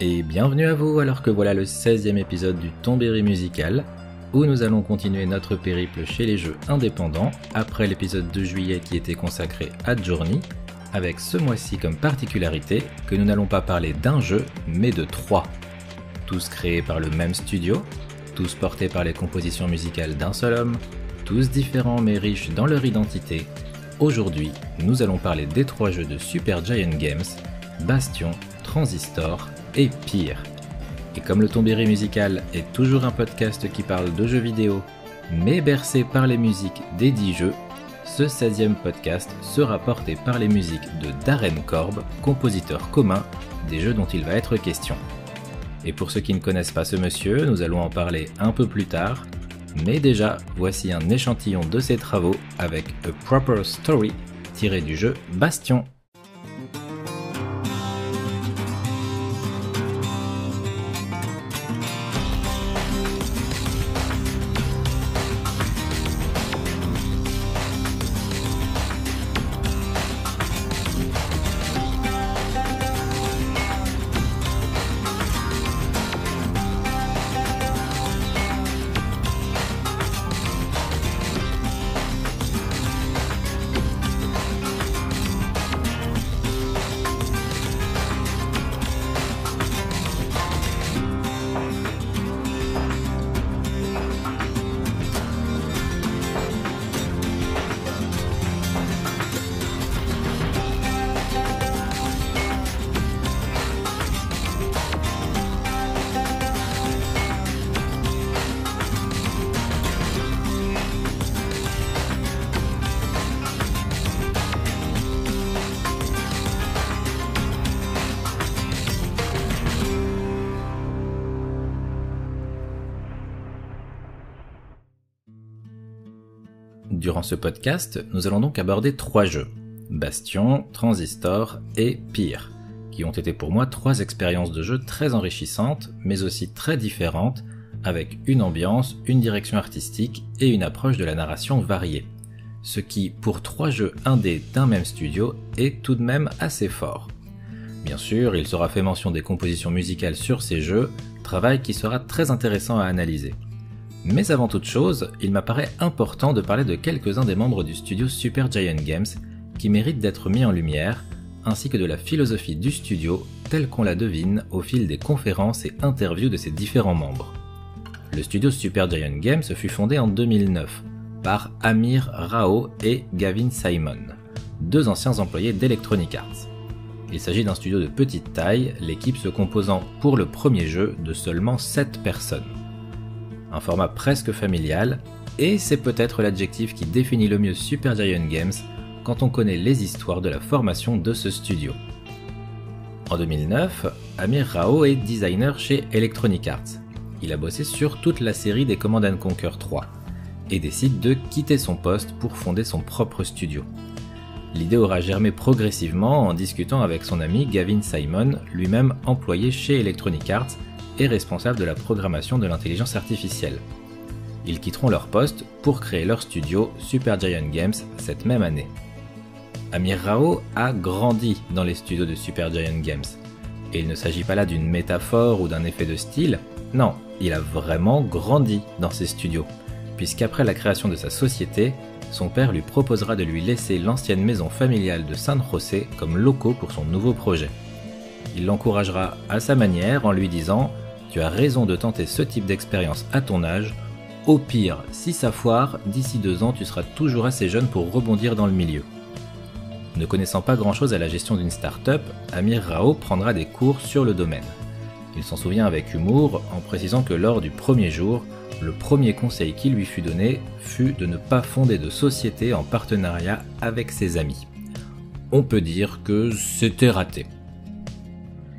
et bienvenue à vous alors que voilà le 16e épisode du Tombéry musical, où nous allons continuer notre périple chez les jeux indépendants après l'épisode de juillet qui était consacré à Journey, avec ce mois-ci comme particularité que nous n'allons pas parler d'un jeu, mais de trois. Tous créés par le même studio, tous portés par les compositions musicales d'un seul homme, tous différents mais riches dans leur identité. Aujourd'hui, nous allons parler des trois jeux de Super Giant Games, Bastion, Transistor et pire. Et comme le Tombéry musical est toujours un podcast qui parle de jeux vidéo, mais bercé par les musiques des 10 jeux, ce 16e podcast sera porté par les musiques de Darren Korb, compositeur commun des jeux dont il va être question. Et pour ceux qui ne connaissent pas ce monsieur, nous allons en parler un peu plus tard, mais déjà, voici un échantillon de ses travaux avec A Proper Story tiré du jeu Bastion. Durant ce podcast, nous allons donc aborder trois jeux, Bastion, Transistor et Pire, qui ont été pour moi trois expériences de jeu très enrichissantes, mais aussi très différentes, avec une ambiance, une direction artistique et une approche de la narration variée. Ce qui, pour trois jeux indés d'un même studio, est tout de même assez fort. Bien sûr, il sera fait mention des compositions musicales sur ces jeux, travail qui sera très intéressant à analyser. Mais avant toute chose, il m'apparaît important de parler de quelques-uns des membres du studio Super Giant Games qui méritent d'être mis en lumière, ainsi que de la philosophie du studio telle qu'on la devine au fil des conférences et interviews de ses différents membres. Le studio Super Giant Games fut fondé en 2009 par Amir Rao et Gavin Simon, deux anciens employés d'Electronic Arts. Il s'agit d'un studio de petite taille, l'équipe se composant pour le premier jeu de seulement 7 personnes un format presque familial, et c'est peut-être l'adjectif qui définit le mieux Super Giant Games quand on connaît les histoires de la formation de ce studio. En 2009, Amir Rao est designer chez Electronic Arts. Il a bossé sur toute la série des Command Conquer 3 et décide de quitter son poste pour fonder son propre studio. L'idée aura germé progressivement en discutant avec son ami Gavin Simon, lui-même employé chez Electronic Arts responsable de la programmation de l'intelligence artificielle. Ils quitteront leur poste pour créer leur studio Super Giant Games cette même année. Amir Rao a grandi dans les studios de Super Giant Games. Et il ne s'agit pas là d'une métaphore ou d'un effet de style, non, il a vraiment grandi dans ces studios, puisqu'après la création de sa société, son père lui proposera de lui laisser l'ancienne maison familiale de San José comme locaux pour son nouveau projet. Il l'encouragera à sa manière en lui disant tu as raison de tenter ce type d'expérience à ton âge. Au pire, si ça foire, d'ici deux ans, tu seras toujours assez jeune pour rebondir dans le milieu. Ne connaissant pas grand-chose à la gestion d'une start-up, Amir Rao prendra des cours sur le domaine. Il s'en souvient avec humour en précisant que lors du premier jour, le premier conseil qui lui fut donné fut de ne pas fonder de société en partenariat avec ses amis. On peut dire que c'était raté.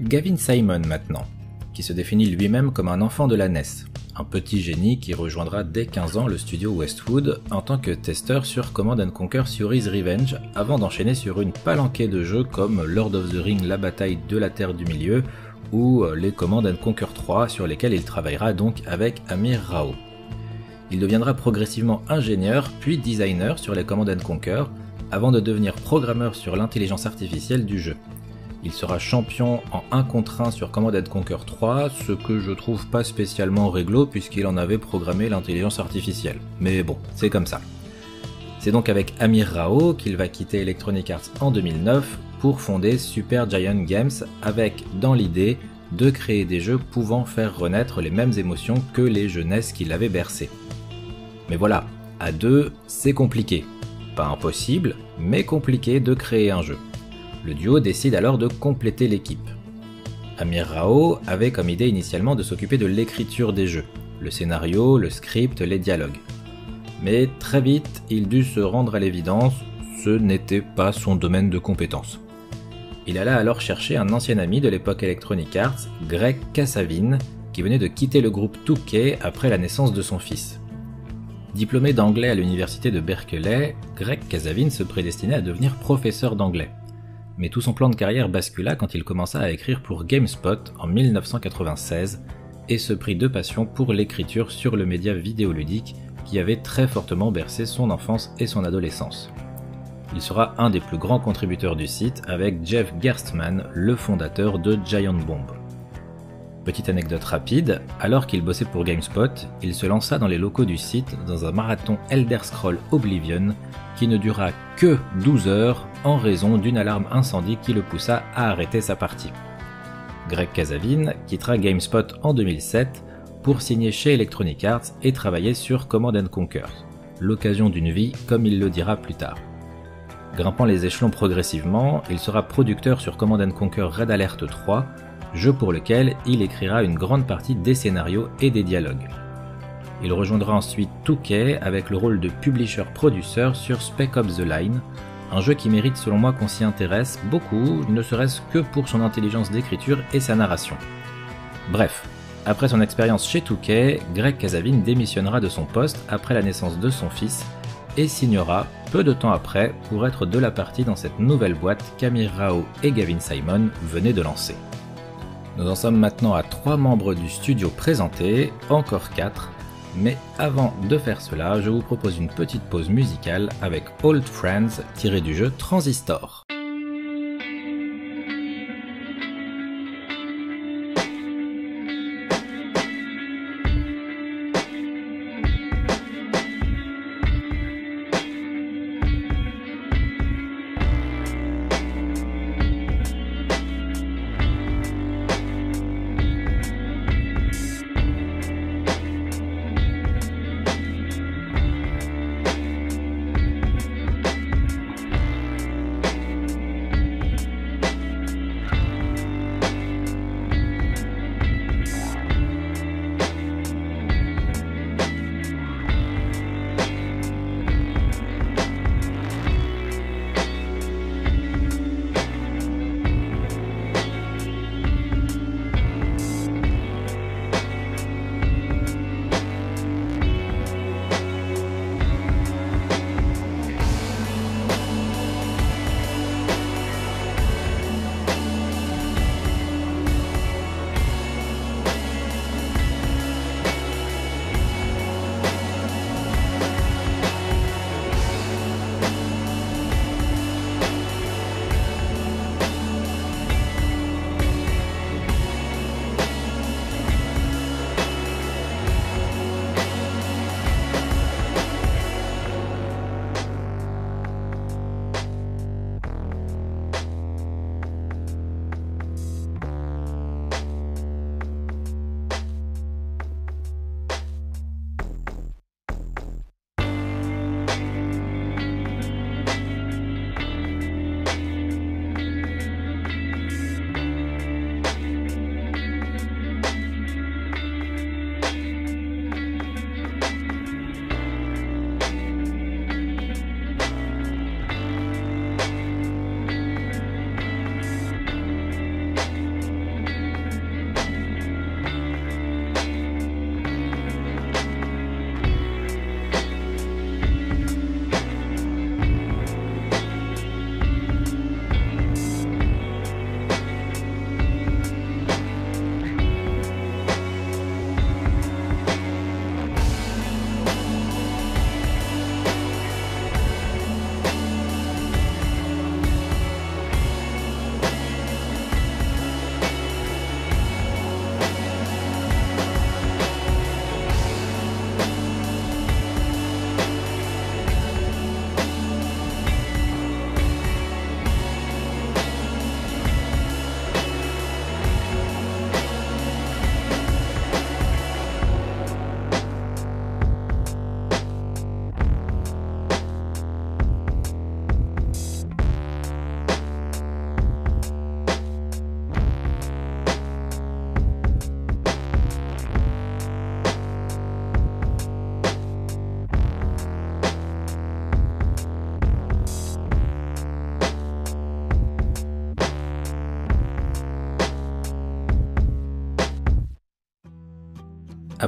Gavin Simon maintenant qui se définit lui-même comme un enfant de la NES, un petit génie qui rejoindra dès 15 ans le studio Westwood en tant que testeur sur Command Conquer Fury's Revenge avant d'enchaîner sur une palanquée de jeux comme Lord of the Ring La bataille de la Terre du Milieu ou les Command Conquer 3 sur lesquels il travaillera donc avec Amir Rao. Il deviendra progressivement ingénieur puis designer sur les Command Conquer avant de devenir programmeur sur l'intelligence artificielle du jeu. Il sera champion en 1 contre 1 sur Command Conquer 3, ce que je trouve pas spécialement réglo puisqu'il en avait programmé l'intelligence artificielle. Mais bon, c'est comme ça. C'est donc avec Amir Rao qu'il va quitter Electronic Arts en 2009 pour fonder Super Giant Games avec, dans l'idée, de créer des jeux pouvant faire renaître les mêmes émotions que les jeunesses qui l'avaient bercé. Mais voilà, à deux, c'est compliqué. Pas impossible, mais compliqué de créer un jeu. Le duo décide alors de compléter l'équipe. Amir Rao avait comme idée initialement de s'occuper de l'écriture des jeux, le scénario, le script, les dialogues. Mais très vite, il dut se rendre à l'évidence, ce n'était pas son domaine de compétence. Il alla alors chercher un ancien ami de l'époque Electronic Arts, Greg Kasavin, qui venait de quitter le groupe Touquet après la naissance de son fils. Diplômé d'anglais à l'université de Berkeley, Greg Kasavin se prédestinait à devenir professeur d'anglais mais tout son plan de carrière bascula quand il commença à écrire pour GameSpot en 1996 et se prit de passion pour l'écriture sur le média vidéoludique qui avait très fortement bercé son enfance et son adolescence. Il sera un des plus grands contributeurs du site avec Jeff Gerstmann, le fondateur de Giant Bomb. Petite anecdote rapide, alors qu'il bossait pour GameSpot, il se lança dans les locaux du site dans un marathon Elder Scroll Oblivion qui ne dura que 12 heures en raison d'une alarme incendie qui le poussa à arrêter sa partie. Greg Casavin quittera GameSpot en 2007 pour signer chez Electronic Arts et travailler sur Command Conquer, l'occasion d'une vie comme il le dira plus tard. Grimpant les échelons progressivement, il sera producteur sur Command Conquer Red Alert 3, jeu pour lequel il écrira une grande partie des scénarios et des dialogues. Il rejoindra ensuite Touquet avec le rôle de publisher-producer sur Spec Ops The Line, un jeu qui mérite selon moi qu'on s'y intéresse beaucoup, ne serait-ce que pour son intelligence d'écriture et sa narration. Bref, après son expérience chez Touquet, Greg Casavin démissionnera de son poste après la naissance de son fils et signera peu de temps après pour être de la partie dans cette nouvelle boîte qu'Amir Rao et Gavin Simon venaient de lancer. Nous en sommes maintenant à trois membres du studio présentés, encore quatre, mais avant de faire cela, je vous propose une petite pause musicale avec Old Friends tiré du jeu Transistor.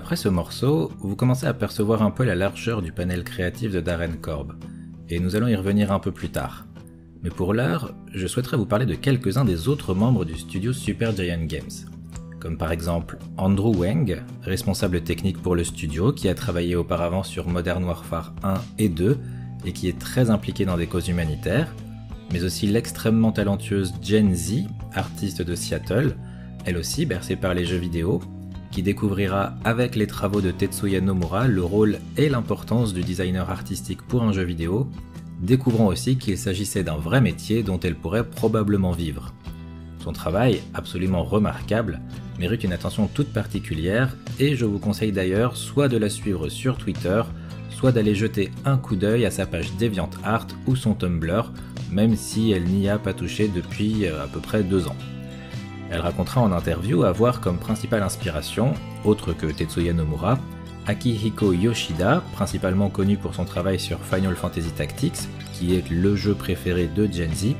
Après ce morceau, vous commencez à percevoir un peu la largeur du panel créatif de Darren Korb, et nous allons y revenir un peu plus tard. Mais pour l'heure, je souhaiterais vous parler de quelques-uns des autres membres du studio Super Giant Games. Comme par exemple Andrew Weng, responsable technique pour le studio, qui a travaillé auparavant sur Modern Warfare 1 et 2 et qui est très impliqué dans des causes humanitaires, mais aussi l'extrêmement talentueuse Gen Z, artiste de Seattle, elle aussi bercée par les jeux vidéo, qui découvrira avec les travaux de Tetsuya Nomura le rôle et l'importance du designer artistique pour un jeu vidéo, découvrant aussi qu'il s'agissait d'un vrai métier dont elle pourrait probablement vivre. Son travail, absolument remarquable, mérite une attention toute particulière et je vous conseille d'ailleurs soit de la suivre sur Twitter, soit d'aller jeter un coup d'œil à sa page DeviantArt ou son Tumblr, même si elle n'y a pas touché depuis euh, à peu près deux ans. Elle racontera en interview avoir comme principale inspiration, autre que Tetsuya Nomura, Akihiko Yoshida, principalement connu pour son travail sur Final Fantasy Tactics, qui est le jeu préféré de Gen Z,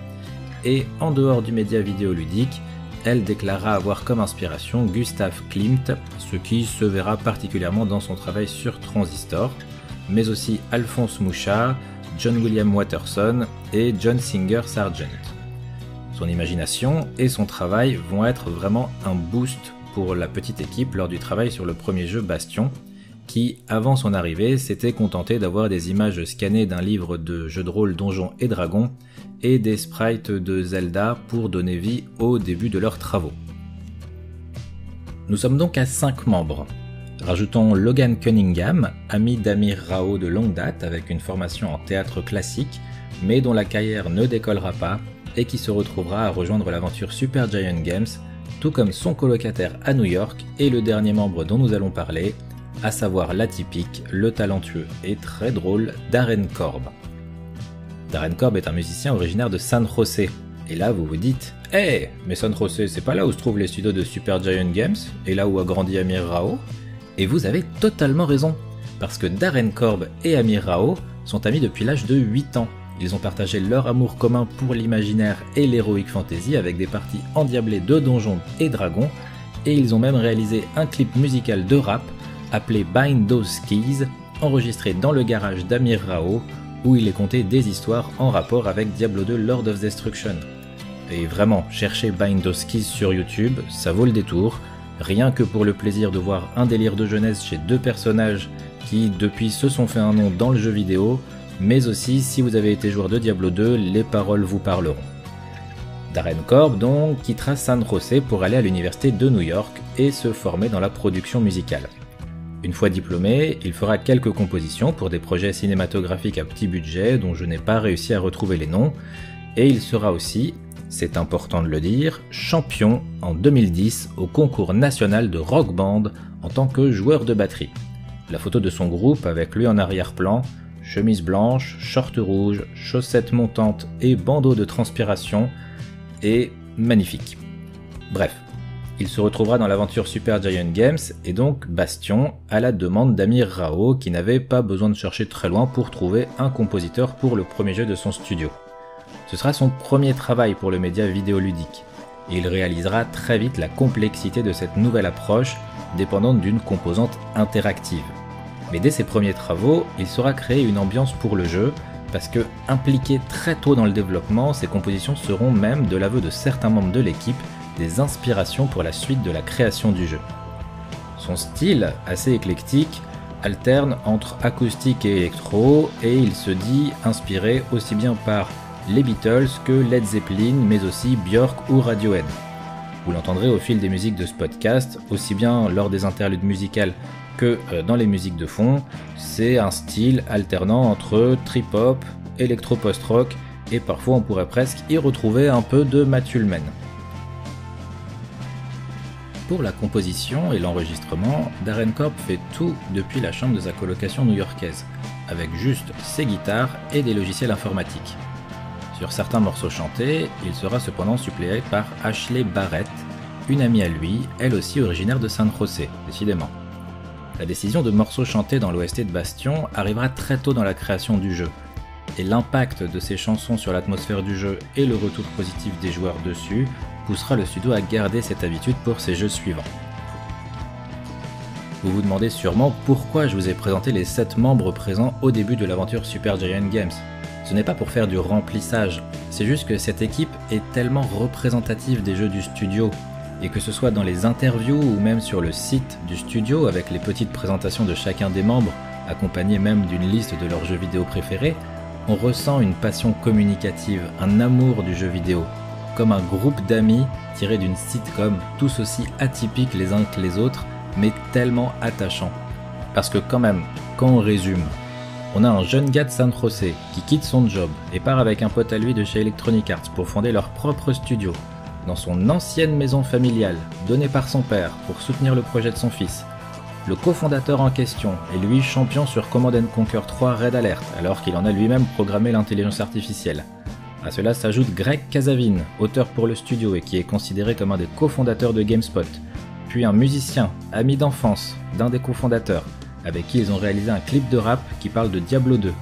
et en dehors du média vidéoludique, elle déclara avoir comme inspiration Gustav Klimt, ce qui se verra particulièrement dans son travail sur Transistor, mais aussi Alphonse Mouchard, John William Watterson et John Singer Sargent. Son imagination et son travail vont être vraiment un boost pour la petite équipe lors du travail sur le premier jeu Bastion, qui, avant son arrivée, s'était contenté d'avoir des images scannées d'un livre de jeux de rôle Donjons et Dragons et des sprites de Zelda pour donner vie au début de leurs travaux. Nous sommes donc à 5 membres. Rajoutons Logan Cunningham, ami d'Amir Rao de longue date avec une formation en théâtre classique, mais dont la carrière ne décollera pas et qui se retrouvera à rejoindre l'aventure Super Giant Games, tout comme son colocataire à New York et le dernier membre dont nous allons parler, à savoir l'atypique, le talentueux et très drôle Darren Korb. Darren Korb est un musicien originaire de San Jose. Et là, vous vous dites, hé, hey, mais San Jose, c'est pas là où se trouvent les studios de Super Giant Games et là où a grandi Amir Rao? Et vous avez totalement raison, parce que Darren Korb et Amir Rao sont amis depuis l'âge de 8 ans. Ils ont partagé leur amour commun pour l'imaginaire et l'heroic fantasy avec des parties endiablées de donjons et dragons, et ils ont même réalisé un clip musical de rap appelé Bind Those Keys, enregistré dans le garage d'Amir Rao, où il est conté des histoires en rapport avec Diablo 2 Lord of Destruction. Et vraiment, chercher Bind Those Keys sur YouTube, ça vaut le détour, rien que pour le plaisir de voir un délire de jeunesse chez deux personnages qui depuis se sont fait un nom dans le jeu vidéo, mais aussi si vous avez été joueur de Diablo 2, les paroles vous parleront. Darren Korb donc quittera San Jose pour aller à l'université de New York et se former dans la production musicale. Une fois diplômé, il fera quelques compositions pour des projets cinématographiques à petit budget dont je n'ai pas réussi à retrouver les noms, et il sera aussi, c'est important de le dire, champion en 2010 au concours national de rock band en tant que joueur de batterie. La photo de son groupe avec lui en arrière-plan, chemise blanche, short rouge, chaussettes montantes et bandeau de transpiration est magnifique. Bref, il se retrouvera dans l'aventure Super Giant Games et donc Bastion à la demande d'Amir Rao qui n'avait pas besoin de chercher très loin pour trouver un compositeur pour le premier jeu de son studio. Ce sera son premier travail pour le média vidéoludique et il réalisera très vite la complexité de cette nouvelle approche dépendante d'une composante interactive. Mais dès ses premiers travaux, il saura créer une ambiance pour le jeu parce que impliqué très tôt dans le développement, ses compositions seront même, de l'aveu de certains membres de l'équipe, des inspirations pour la suite de la création du jeu. Son style, assez éclectique, alterne entre acoustique et électro, et il se dit inspiré aussi bien par les Beatles que Led Zeppelin, mais aussi Björk ou Radiohead. Vous l'entendrez au fil des musiques de ce podcast, aussi bien lors des interludes musicales euh, dans les musiques de fond. C'est un style alternant entre trip-hop, électro-post-rock, et parfois on pourrait presque y retrouver un peu de Matt pour la composition et l'enregistrement, Darren Korb fait tout depuis la chambre de sa colocation new-yorkaise, avec juste ses guitares et des logiciels informatiques. Sur certains morceaux chantés, il sera cependant suppléé par Ashley Barrett, une amie à lui, elle aussi originaire de San José, décidément. La décision de morceaux chantés dans l'OST de Bastion arrivera très tôt dans la création du jeu, et l'impact de ces chansons sur l'atmosphère du jeu et le retour positif des joueurs dessus poussera le studio à garder cette habitude pour ses jeux suivants. Vous vous demandez sûrement pourquoi je vous ai présenté les 7 membres présents au début de l'aventure Super Giant Games. Ce n'est pas pour faire du remplissage, c'est juste que cette équipe est tellement représentative des jeux du studio, et que ce soit dans les interviews ou même sur le site du studio avec les petites présentations de chacun des membres, accompagnées même d'une liste de leurs jeux vidéo préférés, on ressent une passion communicative, un amour du jeu vidéo, comme un groupe d'amis tiré d'une sitcom tous aussi atypiques les uns que les autres, mais tellement attachants. Parce que quand même, quand on résume, on a un jeune gars de San José qui quitte son job et part avec un pote à lui de chez Electronic Arts pour fonder leur propre studio, dans son ancienne maison familiale, donnée par son père pour soutenir le projet de son fils. Le cofondateur en question est lui champion sur Command Conquer 3 Red Alert, alors qu'il en a lui-même programmé l'intelligence artificielle. À cela s'ajoute Greg Casavin, auteur pour le studio et qui est considéré comme un des cofondateurs de GameSpot, puis un musicien, ami d'enfance d'un des cofondateurs, avec qui ils ont réalisé un clip de rap qui parle de Diablo 2,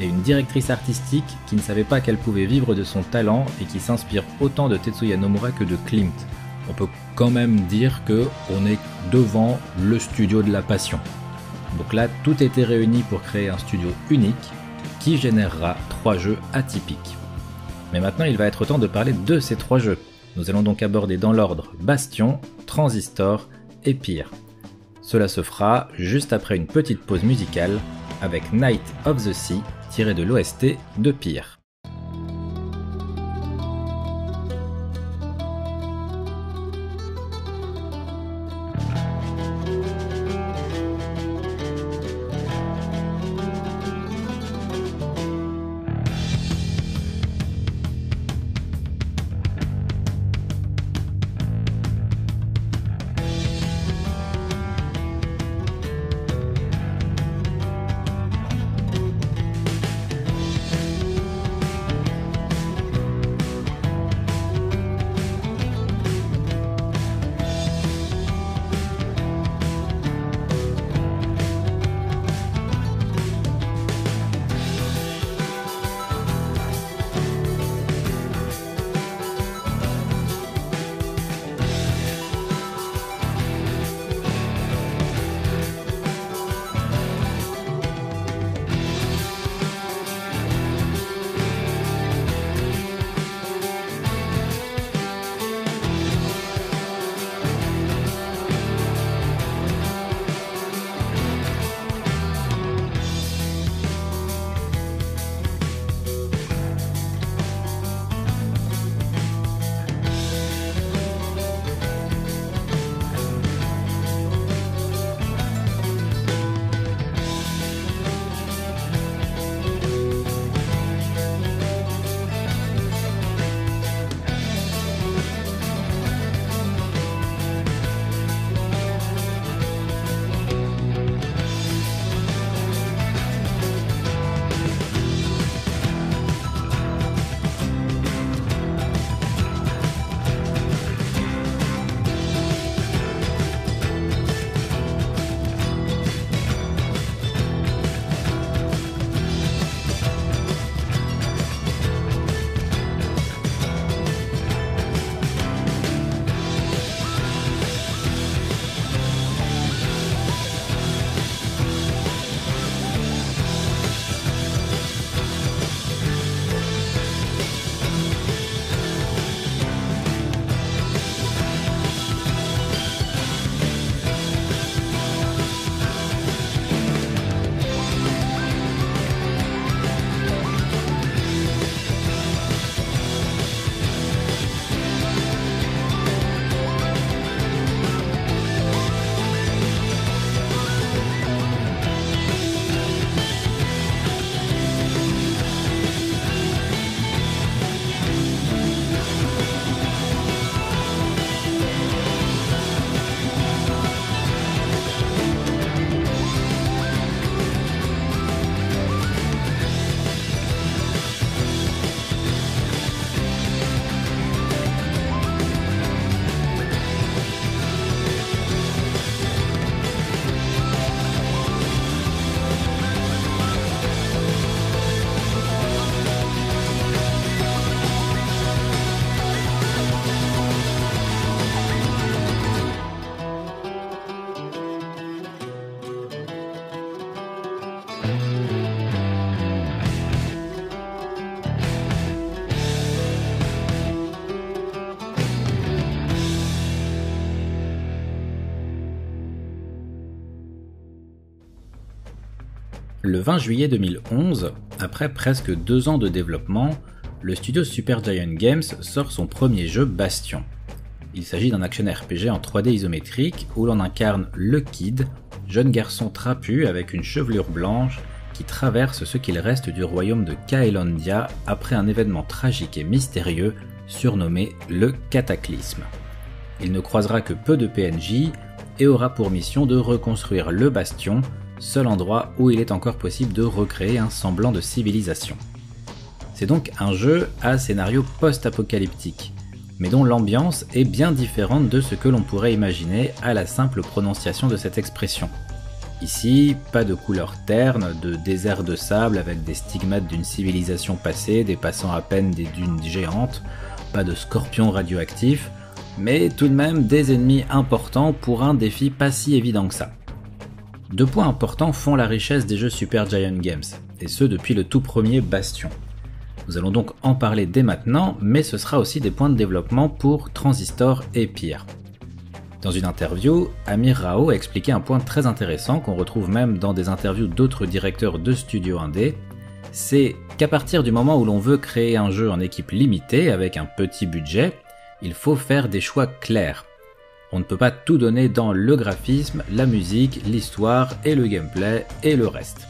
et une directrice artistique qui ne savait pas qu'elle pouvait vivre de son talent et qui s'inspire autant de Tetsuya Nomura que de Klimt. On peut quand même dire que on est devant le studio de la passion. Donc là, tout était réuni pour créer un studio unique qui générera trois jeux atypiques. Mais maintenant, il va être temps de parler de ces trois jeux. Nous allons donc aborder dans l'ordre Bastion, Transistor et Pyre. Cela se fera juste après une petite pause musicale avec Night of the Sea tiré de l'OST de Pyre. Le 20 juillet 2011, après presque deux ans de développement, le studio Supergiant Games sort son premier jeu Bastion. Il s'agit d'un action RPG en 3D isométrique où l'on incarne le Kid, jeune garçon trapu avec une chevelure blanche qui traverse ce qu'il reste du royaume de Kaelandia après un événement tragique et mystérieux surnommé le Cataclysme. Il ne croisera que peu de PNJ et aura pour mission de reconstruire le bastion seul endroit où il est encore possible de recréer un semblant de civilisation. C'est donc un jeu à scénario post-apocalyptique, mais dont l'ambiance est bien différente de ce que l'on pourrait imaginer à la simple prononciation de cette expression. Ici, pas de couleurs ternes, de désert de sable avec des stigmates d'une civilisation passée dépassant à peine des dunes géantes, pas de scorpions radioactifs, mais tout de même des ennemis importants pour un défi pas si évident que ça. Deux points importants font la richesse des jeux Super Giant Games, et ce depuis le tout premier Bastion. Nous allons donc en parler dès maintenant, mais ce sera aussi des points de développement pour Transistor et Pyre. Dans une interview, Amir Rao a expliqué un point très intéressant qu'on retrouve même dans des interviews d'autres directeurs de studios indé, c'est qu'à partir du moment où l'on veut créer un jeu en équipe limitée avec un petit budget, il faut faire des choix clairs. On ne peut pas tout donner dans le graphisme, la musique, l'histoire et le gameplay et le reste.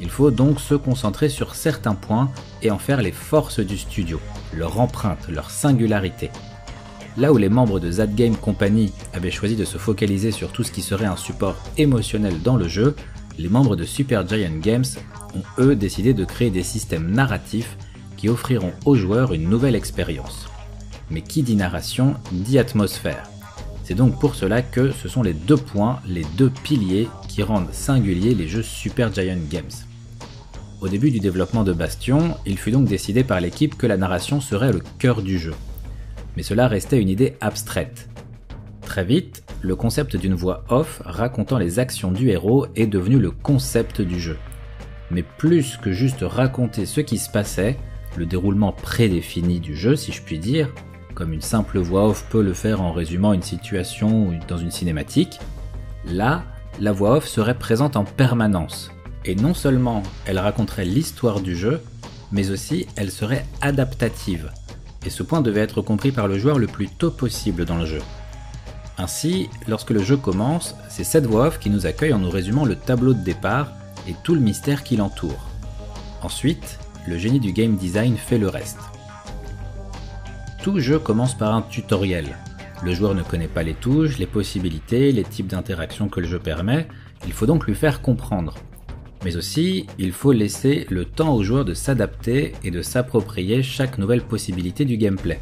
Il faut donc se concentrer sur certains points et en faire les forces du studio, leur empreinte, leur singularité. Là où les membres de That Game Company avaient choisi de se focaliser sur tout ce qui serait un support émotionnel dans le jeu, les membres de Super Giant Games ont eux décidé de créer des systèmes narratifs qui offriront aux joueurs une nouvelle expérience. Mais qui dit narration dit atmosphère. C'est donc pour cela que ce sont les deux points, les deux piliers qui rendent singuliers les jeux Super Giant Games. Au début du développement de Bastion, il fut donc décidé par l'équipe que la narration serait le cœur du jeu. Mais cela restait une idée abstraite. Très vite, le concept d'une voix off racontant les actions du héros est devenu le concept du jeu. Mais plus que juste raconter ce qui se passait, le déroulement prédéfini du jeu si je puis dire, comme une simple voix off peut le faire en résumant une situation dans une cinématique, là, la voix off serait présente en permanence. Et non seulement elle raconterait l'histoire du jeu, mais aussi elle serait adaptative. Et ce point devait être compris par le joueur le plus tôt possible dans le jeu. Ainsi, lorsque le jeu commence, c'est cette voix off qui nous accueille en nous résumant le tableau de départ et tout le mystère qui l'entoure. Ensuite, le génie du game design fait le reste. Tout jeu commence par un tutoriel. Le joueur ne connaît pas les touches, les possibilités, les types d'interactions que le jeu permet, il faut donc lui faire comprendre. Mais aussi, il faut laisser le temps au joueur de s'adapter et de s'approprier chaque nouvelle possibilité du gameplay.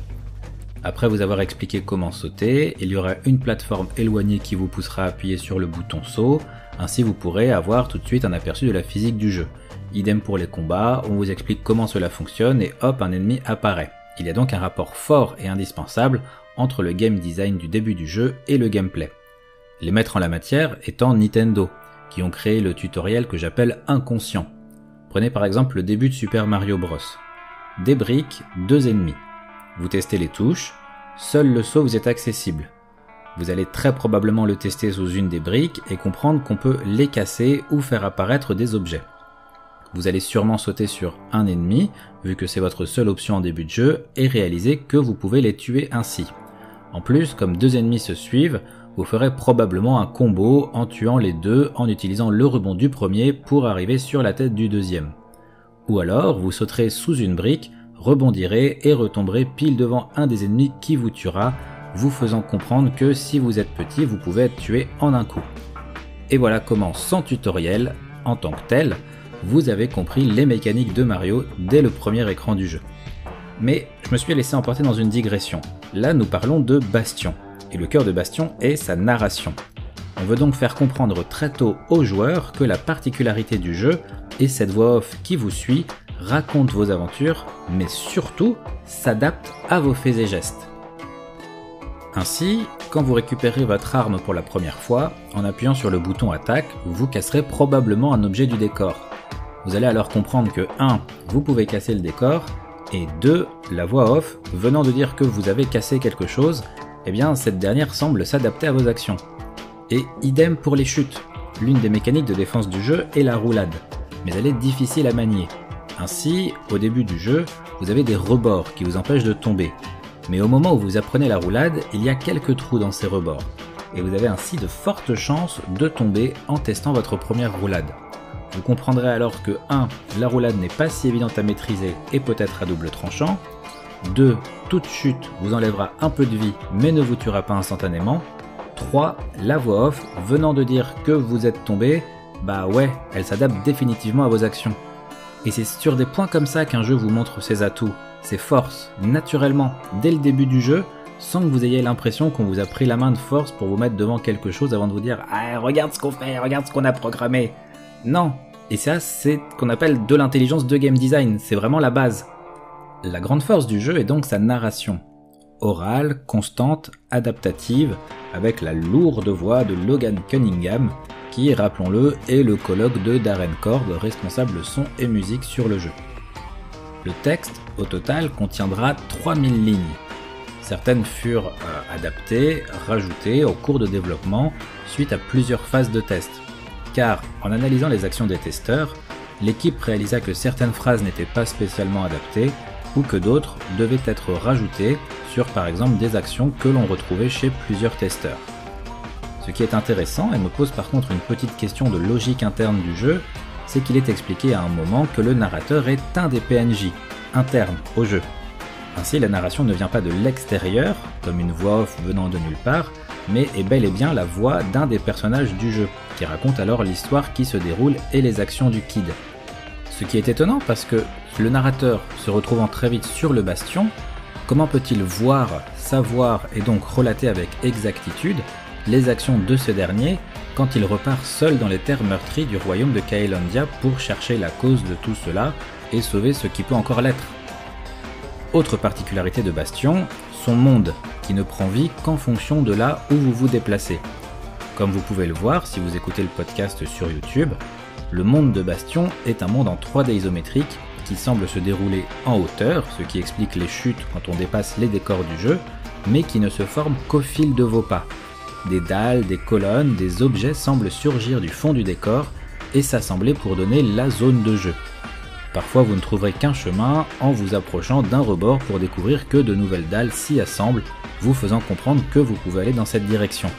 Après vous avoir expliqué comment sauter, il y aura une plateforme éloignée qui vous poussera à appuyer sur le bouton saut, ainsi vous pourrez avoir tout de suite un aperçu de la physique du jeu. Idem pour les combats, on vous explique comment cela fonctionne et hop, un ennemi apparaît. Il y a donc un rapport fort et indispensable entre le game design du début du jeu et le gameplay. Les maîtres en la matière étant Nintendo, qui ont créé le tutoriel que j'appelle inconscient. Prenez par exemple le début de Super Mario Bros. Des briques, deux ennemis. Vous testez les touches, seul le saut vous est accessible. Vous allez très probablement le tester sous une des briques et comprendre qu'on peut les casser ou faire apparaître des objets. Vous allez sûrement sauter sur un ennemi, vu que c'est votre seule option en début de jeu, et réaliser que vous pouvez les tuer ainsi. En plus, comme deux ennemis se suivent, vous ferez probablement un combo en tuant les deux en utilisant le rebond du premier pour arriver sur la tête du deuxième. Ou alors, vous sauterez sous une brique, rebondirez et retomberez pile devant un des ennemis qui vous tuera, vous faisant comprendre que si vous êtes petit, vous pouvez être tué en un coup. Et voilà comment, sans tutoriel, en tant que tel, vous avez compris les mécaniques de Mario dès le premier écran du jeu. Mais je me suis laissé emporter dans une digression. Là, nous parlons de Bastion. Et le cœur de Bastion est sa narration. On veut donc faire comprendre très tôt aux joueurs que la particularité du jeu est cette voix off qui vous suit, raconte vos aventures, mais surtout s'adapte à vos faits et gestes. Ainsi, quand vous récupérez votre arme pour la première fois, en appuyant sur le bouton attaque, vous casserez probablement un objet du décor. Vous allez alors comprendre que 1. Vous pouvez casser le décor, et 2. La voix off, venant de dire que vous avez cassé quelque chose, eh bien cette dernière semble s'adapter à vos actions. Et idem pour les chutes. L'une des mécaniques de défense du jeu est la roulade. mais elle est difficile à manier. Ainsi, au début du jeu, vous avez des rebords qui vous empêchent de tomber. Mais au moment où vous apprenez la roulade, il y a quelques trous dans ces rebords. Et vous avez ainsi de fortes chances de tomber en testant votre première roulade. Vous comprendrez alors que 1. La roulade n'est pas si évidente à maîtriser et peut-être à double tranchant. 2. Toute chute vous enlèvera un peu de vie mais ne vous tuera pas instantanément. 3. La voix off venant de dire que vous êtes tombé, bah ouais, elle s'adapte définitivement à vos actions. Et c'est sur des points comme ça qu'un jeu vous montre ses atouts, ses forces, naturellement, dès le début du jeu, sans que vous ayez l'impression qu'on vous a pris la main de force pour vous mettre devant quelque chose avant de vous dire Ah, regarde ce qu'on fait, regarde ce qu'on a programmé. Non. Et ça, c'est ce qu'on appelle de l'intelligence de game design, c'est vraiment la base. La grande force du jeu est donc sa narration. Orale, constante, adaptative, avec la lourde voix de Logan Cunningham, qui, rappelons-le, est le colloque de Darren Korb, responsable son et musique sur le jeu. Le texte, au total, contiendra 3000 lignes. Certaines furent euh, adaptées, rajoutées au cours de développement suite à plusieurs phases de test. Car, en analysant les actions des testeurs, l'équipe réalisa que certaines phrases n'étaient pas spécialement adaptées ou que d'autres devaient être rajoutées sur par exemple des actions que l'on retrouvait chez plusieurs testeurs. Ce qui est intéressant et me pose par contre une petite question de logique interne du jeu, c'est qu'il est expliqué à un moment que le narrateur est un des PNJ, interne au jeu. Ainsi, la narration ne vient pas de l'extérieur, comme une voix off venant de nulle part, mais est bel et bien la voix d'un des personnages du jeu, qui raconte alors l'histoire qui se déroule et les actions du Kid. Ce qui est étonnant parce que le narrateur se retrouvant très vite sur le bastion, comment peut-il voir, savoir et donc relater avec exactitude les actions de ce dernier quand il repart seul dans les terres meurtries du royaume de Kaelandia pour chercher la cause de tout cela et sauver ce qui peut encore l'être? Autre particularité de Bastion, son monde, qui ne prend vie qu'en fonction de là où vous vous déplacez. Comme vous pouvez le voir si vous écoutez le podcast sur YouTube, le monde de Bastion est un monde en 3D isométrique qui semble se dérouler en hauteur, ce qui explique les chutes quand on dépasse les décors du jeu, mais qui ne se forme qu'au fil de vos pas. Des dalles, des colonnes, des objets semblent surgir du fond du décor et s'assembler pour donner la zone de jeu. Parfois vous ne trouverez qu'un chemin en vous approchant d'un rebord pour découvrir que de nouvelles dalles s'y assemblent, vous faisant comprendre que vous pouvez aller dans cette direction.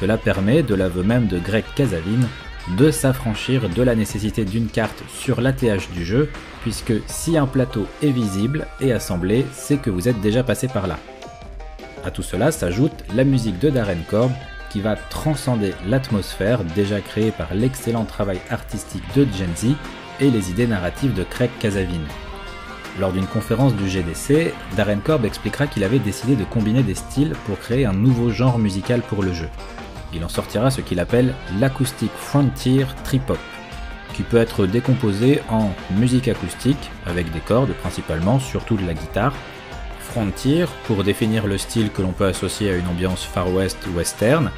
Cela permet, de l'aveu même de Greg Casavine, de s'affranchir de la nécessité d'une carte sur l'ATH du jeu, puisque si un plateau est visible et assemblé, c'est que vous êtes déjà passé par là. À tout cela s'ajoute la musique de Darren Korb qui va transcender l'atmosphère déjà créée par l'excellent travail artistique de Gen Z et les idées narratives de Craig Casavin. Lors d'une conférence du GDC, Darren Korb expliquera qu'il avait décidé de combiner des styles pour créer un nouveau genre musical pour le jeu. Il en sortira ce qu'il appelle l'acoustique frontier trip-hop, qui peut être décomposé en musique acoustique, avec des cordes principalement, surtout de la guitare, Frontier pour définir le style que l'on peut associer à une ambiance Far West western,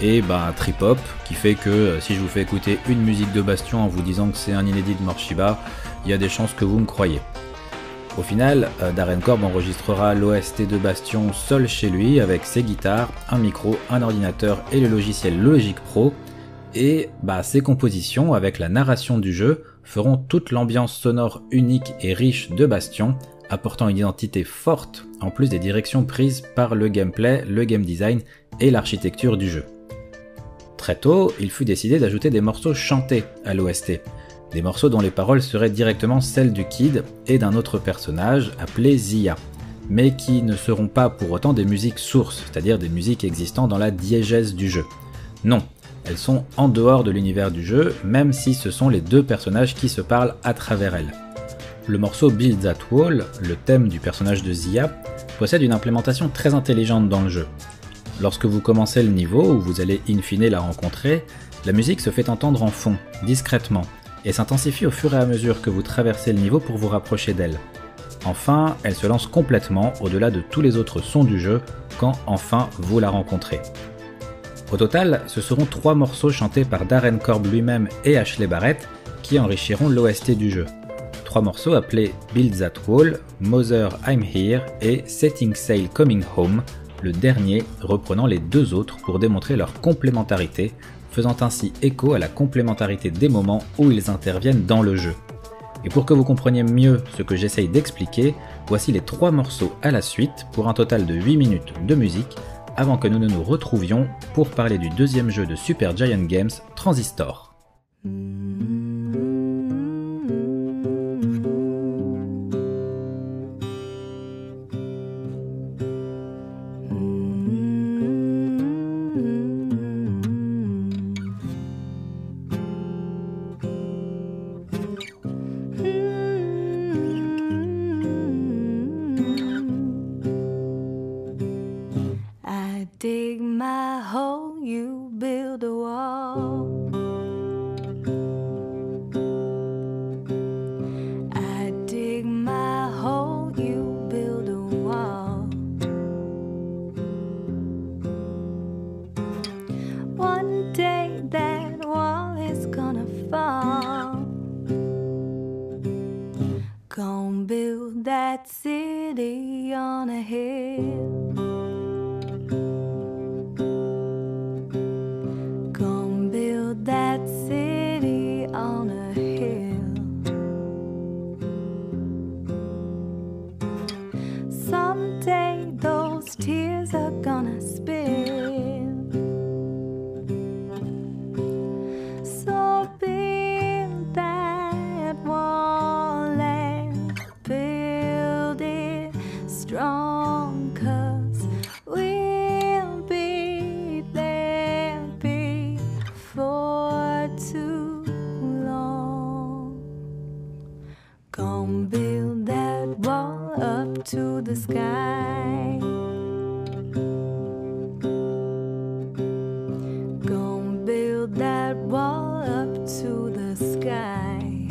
et bah, trip hop qui fait que euh, si je vous fais écouter une musique de Bastion en vous disant que c'est un inédit de Morshiba, il y a des chances que vous me croyez. Au final, euh, Darren Korb enregistrera l'OST de Bastion seul chez lui avec ses guitares, un micro, un ordinateur et le logiciel Logic Pro. Et bah, ses compositions avec la narration du jeu feront toute l'ambiance sonore unique et riche de Bastion apportant une identité forte en plus des directions prises par le gameplay, le game design et l'architecture du jeu. Très tôt, il fut décidé d'ajouter des morceaux chantés à l'OST, des morceaux dont les paroles seraient directement celles du Kid et d'un autre personnage appelé Zia, mais qui ne seront pas pour autant des musiques sources, c'est-à-dire des musiques existant dans la diégèse du jeu. Non, elles sont en dehors de l'univers du jeu, même si ce sont les deux personnages qui se parlent à travers elles. Le morceau Build That Wall, le thème du personnage de Zia, possède une implémentation très intelligente dans le jeu. Lorsque vous commencez le niveau, où vous allez in fine la rencontrer, la musique se fait entendre en fond, discrètement, et s'intensifie au fur et à mesure que vous traversez le niveau pour vous rapprocher d'elle. Enfin, elle se lance complètement au-delà de tous les autres sons du jeu quand enfin vous la rencontrez. Au total, ce seront trois morceaux chantés par Darren Korb lui-même et Ashley Barrett qui enrichiront l'OST du jeu trois morceaux appelés Build That Wall, Mother I'm Here et Setting Sail Coming Home, le dernier reprenant les deux autres pour démontrer leur complémentarité, faisant ainsi écho à la complémentarité des moments où ils interviennent dans le jeu. Et pour que vous compreniez mieux ce que j'essaye d'expliquer, voici les trois morceaux à la suite pour un total de 8 minutes de musique avant que nous ne nous retrouvions pour parler du deuxième jeu de Super Giant Games, Transistor. to the sky. Gonna build that wall up to the sky.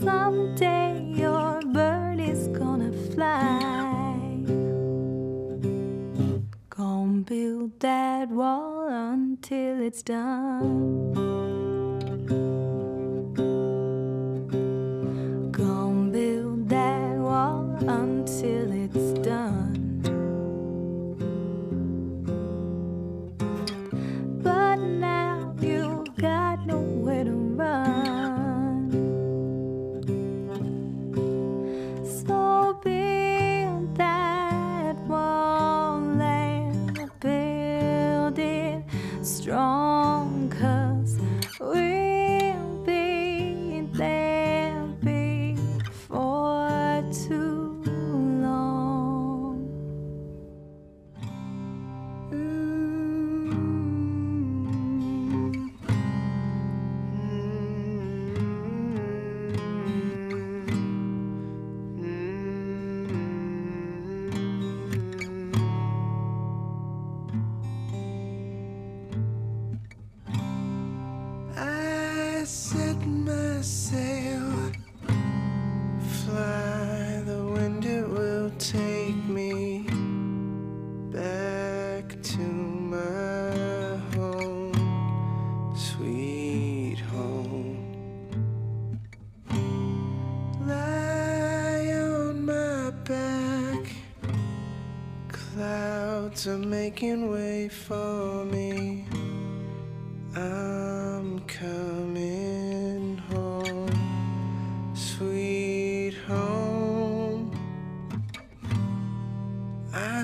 Someday your bird is gonna fly. Gonna build that wall until it's done.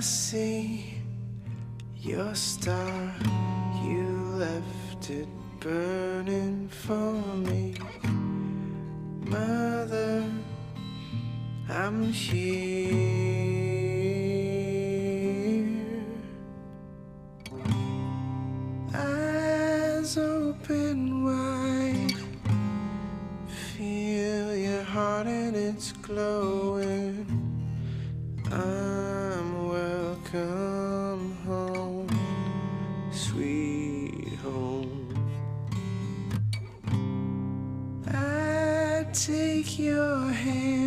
See your star, you left it burning for me. Mother, I'm here. Take your hand.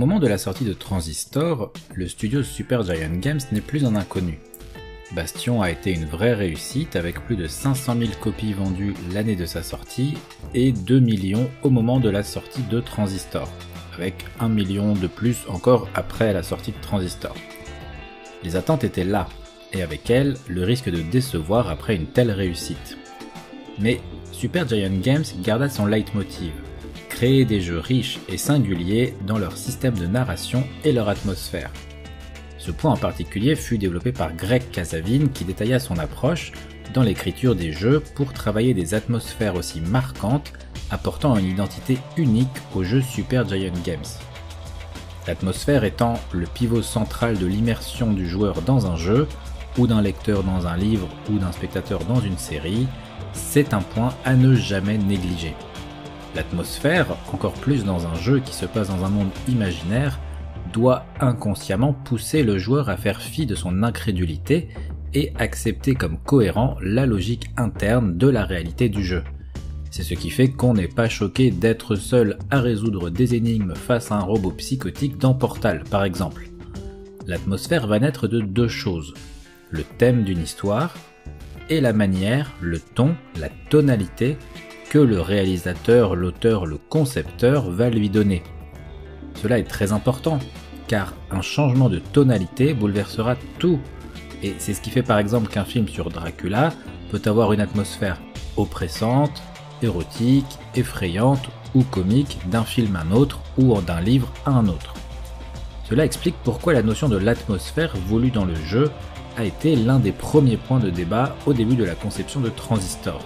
Moment de la sortie de Transistor, le studio Supergiant Games n'est plus un inconnu. Bastion a été une vraie réussite avec plus de 500 000 copies vendues l'année de sa sortie et 2 millions au moment de la sortie de Transistor, avec 1 million de plus encore après la sortie de Transistor. Les attentes étaient là, et avec elles, le risque de décevoir après une telle réussite. Mais Supergiant Games garda son leitmotiv, créer des jeux riches et singuliers dans leur système de narration et leur atmosphère. Ce point en particulier fut développé par Greg Casavin qui détailla son approche dans l'écriture des jeux pour travailler des atmosphères aussi marquantes, apportant une identité unique au jeu Supergiant Games. L'atmosphère étant le pivot central de l'immersion du joueur dans un jeu, ou d'un lecteur dans un livre, ou d'un spectateur dans une série, c'est un point à ne jamais négliger. L'atmosphère, encore plus dans un jeu qui se passe dans un monde imaginaire, doit inconsciemment pousser le joueur à faire fi de son incrédulité et accepter comme cohérent la logique interne de la réalité du jeu. C'est ce qui fait qu'on n'est pas choqué d'être seul à résoudre des énigmes face à un robot psychotique dans Portal, par exemple. L'atmosphère va naître de deux choses. Le thème d'une histoire et la manière, le ton, la tonalité que le réalisateur, l'auteur, le concepteur va lui donner. Cela est très important, car un changement de tonalité bouleversera tout. Et c'est ce qui fait par exemple qu'un film sur Dracula peut avoir une atmosphère oppressante, érotique, effrayante ou comique d'un film à un autre ou d'un livre à un autre. Cela explique pourquoi la notion de l'atmosphère voulue dans le jeu a été l'un des premiers points de débat au début de la conception de Transistor,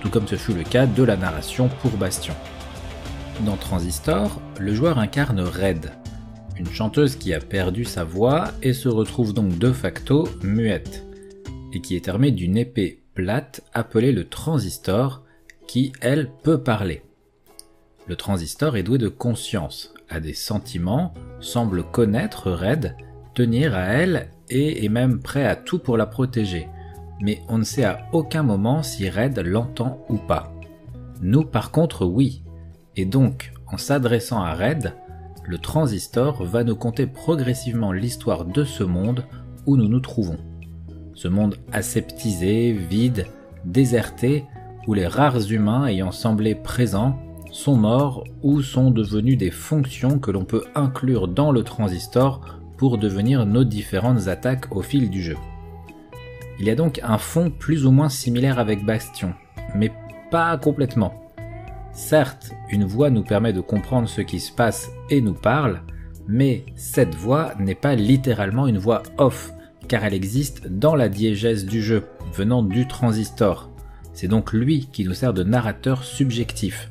tout comme ce fut le cas de la narration pour Bastion. Dans Transistor, le joueur incarne Red, une chanteuse qui a perdu sa voix et se retrouve donc de facto muette, et qui est armée d'une épée plate appelée le transistor, qui, elle, peut parler. Le transistor est doué de conscience, a des sentiments, semble connaître Red, tenir à elle et est même prêt à tout pour la protéger. Mais on ne sait à aucun moment si Red l'entend ou pas. Nous par contre oui. Et donc, en s'adressant à Red, le transistor va nous conter progressivement l'histoire de ce monde où nous nous trouvons. Ce monde aseptisé, vide, déserté, où les rares humains ayant semblé présents sont morts ou sont devenus des fonctions que l'on peut inclure dans le transistor pour devenir nos différentes attaques au fil du jeu. Il y a donc un fond plus ou moins similaire avec Bastion, mais pas complètement. Certes, une voix nous permet de comprendre ce qui se passe et nous parle, mais cette voix n'est pas littéralement une voix off, car elle existe dans la diégèse du jeu, venant du transistor. C'est donc lui qui nous sert de narrateur subjectif.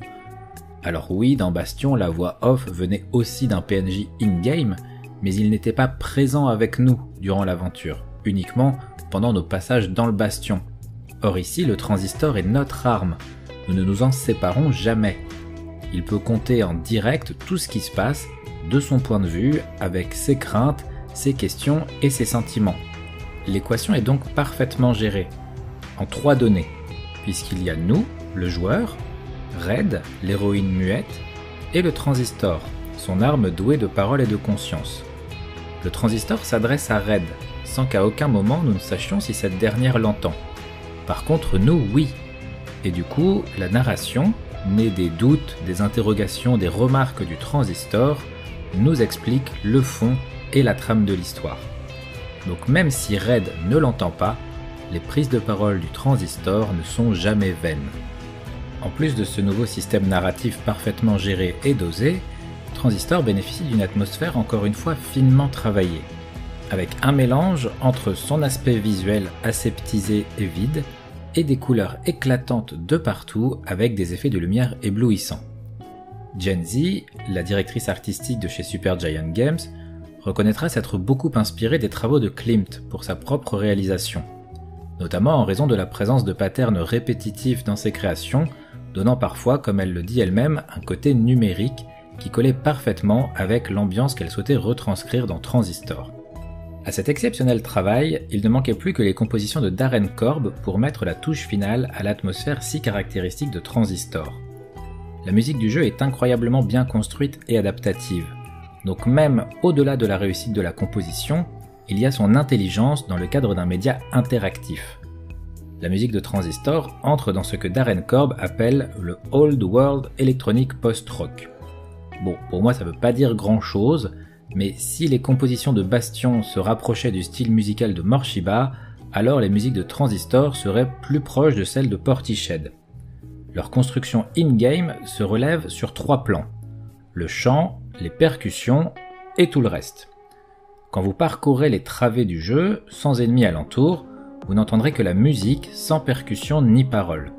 Alors oui, dans Bastion, la voix off venait aussi d'un PNJ in-game, mais il n'était pas présent avec nous durant l'aventure, uniquement pendant nos passages dans le Bastion. Or ici, le transistor est notre arme, nous ne nous en séparons jamais. Il peut compter en direct tout ce qui se passe, de son point de vue, avec ses craintes, ses questions et ses sentiments. L'équation est donc parfaitement gérée, en trois données, puisqu'il y a nous, le joueur, Red, l'héroïne muette, et le transistor, son arme douée de parole et de conscience. Le transistor s'adresse à Red, sans qu'à aucun moment nous ne sachions si cette dernière l'entend. Par contre, nous, oui. Et du coup, la narration, née des doutes, des interrogations, des remarques du transistor, nous explique le fond et la trame de l'histoire. Donc même si Red ne l'entend pas, les prises de parole du transistor ne sont jamais vaines. En plus de ce nouveau système narratif parfaitement géré et dosé, Transistor bénéficie d'une atmosphère encore une fois finement travaillée, avec un mélange entre son aspect visuel aseptisé et vide et des couleurs éclatantes de partout avec des effets de lumière éblouissants. Gen Z, la directrice artistique de chez Supergiant Games, reconnaîtra s'être beaucoup inspirée des travaux de Klimt pour sa propre réalisation, notamment en raison de la présence de patterns répétitifs dans ses créations donnant parfois, comme elle le dit elle-même, un côté numérique qui collait parfaitement avec l'ambiance qu'elle souhaitait retranscrire dans Transistor. À cet exceptionnel travail, il ne manquait plus que les compositions de Darren Korb pour mettre la touche finale à l'atmosphère si caractéristique de Transistor. La musique du jeu est incroyablement bien construite et adaptative, donc même au-delà de la réussite de la composition, il y a son intelligence dans le cadre d'un média interactif la musique de Transistor entre dans ce que Darren Korb appelle le Old World Electronic Post-Rock. Bon, pour moi ça veut pas dire grand chose, mais si les compositions de Bastion se rapprochaient du style musical de Morshiba, alors les musiques de Transistor seraient plus proches de celles de Portiched. Leur construction in-game se relève sur trois plans. Le chant, les percussions et tout le reste. Quand vous parcourez les travées du jeu, sans ennemis alentour, vous n'entendrez que la musique sans percussion ni parole.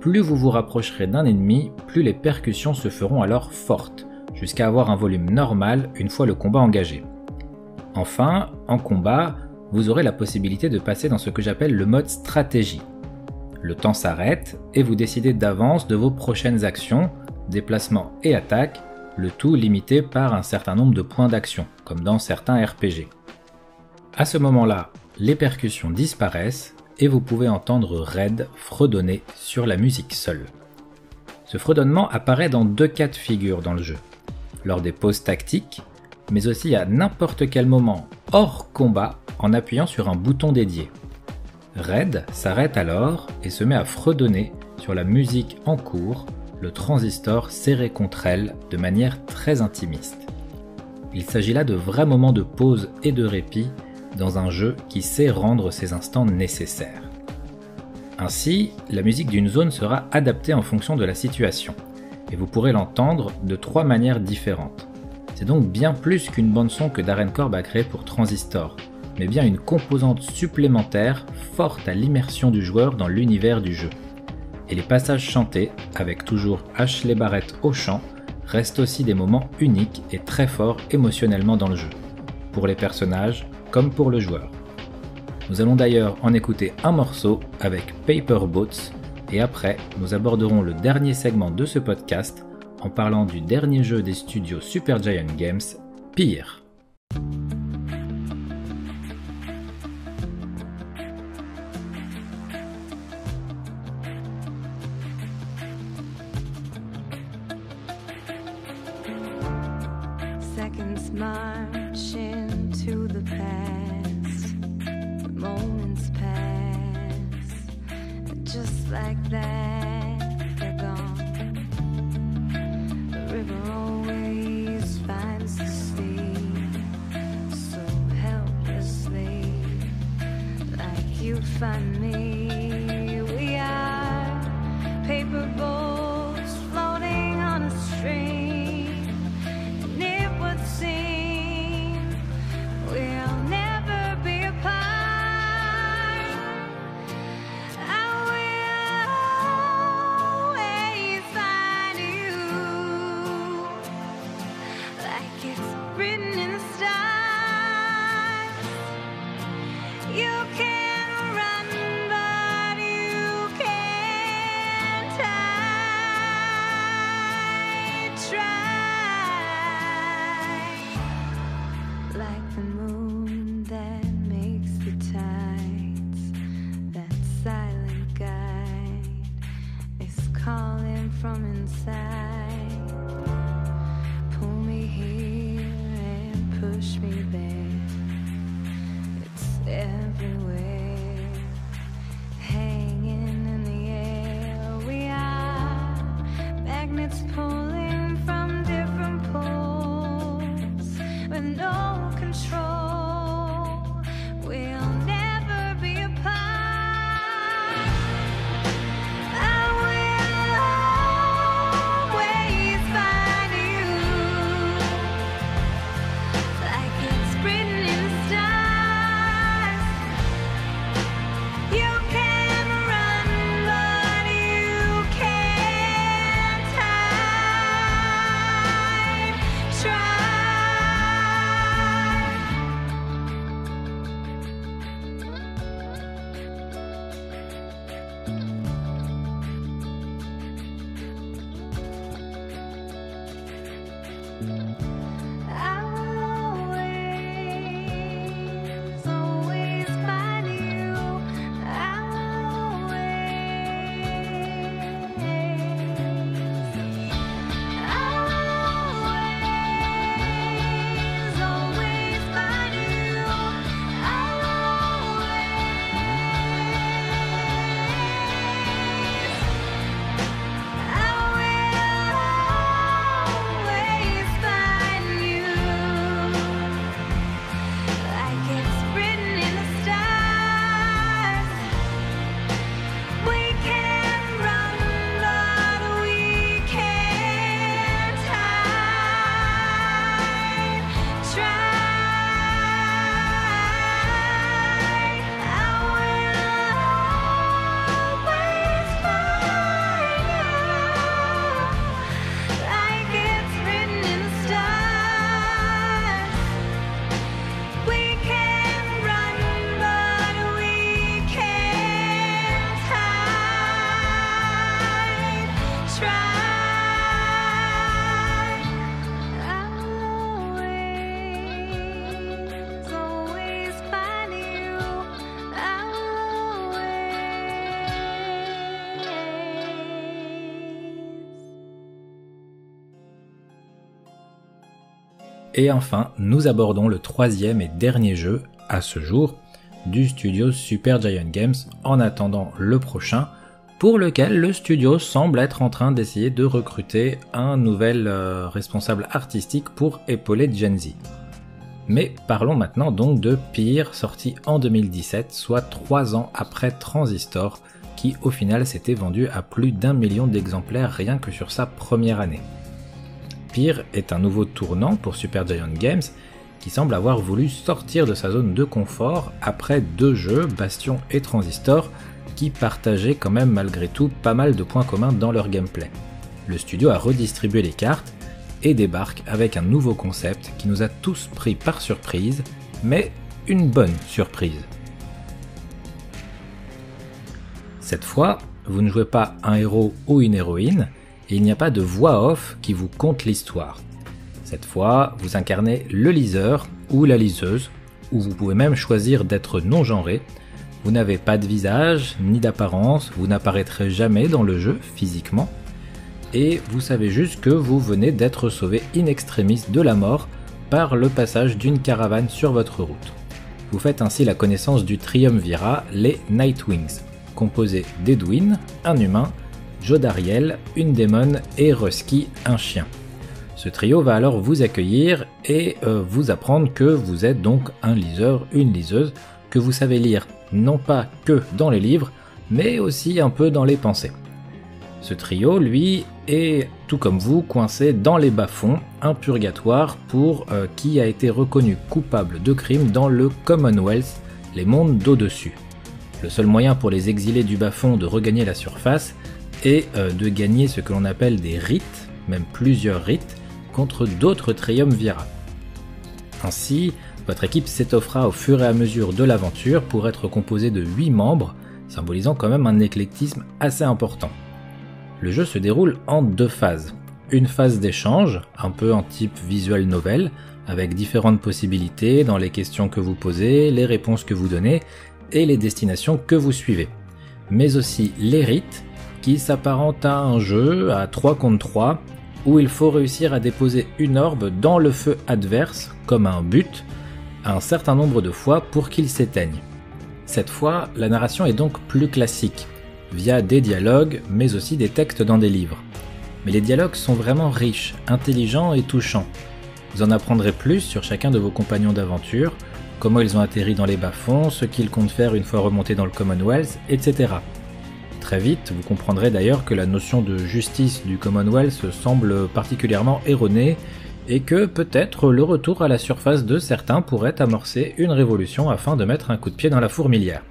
Plus vous vous rapprocherez d'un ennemi, plus les percussions se feront alors fortes, jusqu'à avoir un volume normal une fois le combat engagé. Enfin, en combat, vous aurez la possibilité de passer dans ce que j'appelle le mode stratégie. Le temps s'arrête et vous décidez d'avance de vos prochaines actions, déplacements et attaques, le tout limité par un certain nombre de points d'action, comme dans certains RPG. À ce moment-là, les percussions disparaissent et vous pouvez entendre Red fredonner sur la musique seule. Ce fredonnement apparaît dans deux cas de figure dans le jeu. Lors des pauses tactiques, mais aussi à n'importe quel moment hors combat en appuyant sur un bouton dédié. Red s'arrête alors et se met à fredonner sur la musique en cours, le transistor serré contre elle de manière très intimiste. Il s'agit là de vrais moments de pause et de répit dans un jeu qui sait rendre ces instants nécessaires. Ainsi, la musique d'une zone sera adaptée en fonction de la situation, et vous pourrez l'entendre de trois manières différentes. C'est donc bien plus qu'une bande son que Darren Korb a créé pour Transistor, mais bien une composante supplémentaire forte à l'immersion du joueur dans l'univers du jeu. Et les passages chantés, avec toujours Ashley Barrett au chant, restent aussi des moments uniques et très forts émotionnellement dans le jeu, pour les personnages comme pour le joueur. Nous allons d'ailleurs en écouter un morceau avec Paper Boats, et après, nous aborderons le dernier segment de ce podcast en parlant du dernier jeu des studios Supergiant Games, Pire. Et enfin, nous abordons le troisième et dernier jeu, à ce jour, du studio Supergiant Games en attendant le prochain, pour lequel le studio semble être en train d'essayer de recruter un nouvel euh, responsable artistique pour épauler Gen Z. Mais parlons maintenant donc de Pyre, sorti en 2017, soit 3 ans après Transistor, qui au final s'était vendu à plus d'un million d'exemplaires rien que sur sa première année. Est un nouveau tournant pour Supergiant Games, qui semble avoir voulu sortir de sa zone de confort après deux jeux, Bastion et Transistor, qui partageaient quand même malgré tout pas mal de points communs dans leur gameplay. Le studio a redistribué les cartes et débarque avec un nouveau concept qui nous a tous pris par surprise, mais une bonne surprise. Cette fois, vous ne jouez pas un héros ou une héroïne, et il n'y a pas de voix off qui vous conte l'histoire. Cette fois, vous incarnez le liseur ou la liseuse, ou vous pouvez même choisir d'être non-genré. Vous n'avez pas de visage ni d'apparence, vous n'apparaîtrez jamais dans le jeu physiquement, et vous savez juste que vous venez d'être sauvé in extremis de la mort par le passage d'une caravane sur votre route. Vous faites ainsi la connaissance du triumvirat, les Nightwings, composé d'Edwin, un humain, Jodariel, une démone et Rusky, un chien. Ce trio va alors vous accueillir et euh, vous apprendre que vous êtes donc un liseur, une liseuse, que vous savez lire non pas que dans les livres, mais aussi un peu dans les pensées. Ce trio, lui, est, tout comme vous, coincé dans les bas-fonds, un purgatoire pour euh, qui a été reconnu coupable de crimes dans le Commonwealth, les mondes d'au-dessus. Le seul moyen pour les exilés du bas-fond de regagner la surface est euh, de gagner ce que l'on appelle des rites, même plusieurs rites, contre d'autres triumvirats. Ainsi, votre équipe s'étoffera au fur et à mesure de l'aventure pour être composée de 8 membres, symbolisant quand même un éclectisme assez important. Le jeu se déroule en deux phases. Une phase d'échange, un peu en type visual novel, avec différentes possibilités dans les questions que vous posez, les réponses que vous donnez et les destinations que vous suivez. Mais aussi les rites, qui s'apparentent à un jeu à 3 contre 3, où il faut réussir à déposer une orbe dans le feu adverse, comme un but, un certain nombre de fois pour qu'il s'éteigne. Cette fois, la narration est donc plus classique, via des dialogues, mais aussi des textes dans des livres. Mais les dialogues sont vraiment riches, intelligents et touchants. Vous en apprendrez plus sur chacun de vos compagnons d'aventure, comment ils ont atterri dans les bas-fonds, ce qu'ils comptent faire une fois remontés dans le Commonwealth, etc. Très vite, vous comprendrez d'ailleurs que la notion de justice du Commonwealth semble particulièrement erronée et que peut-être le retour à la surface de certains pourrait amorcer une révolution afin de mettre un coup de pied dans la fourmilière.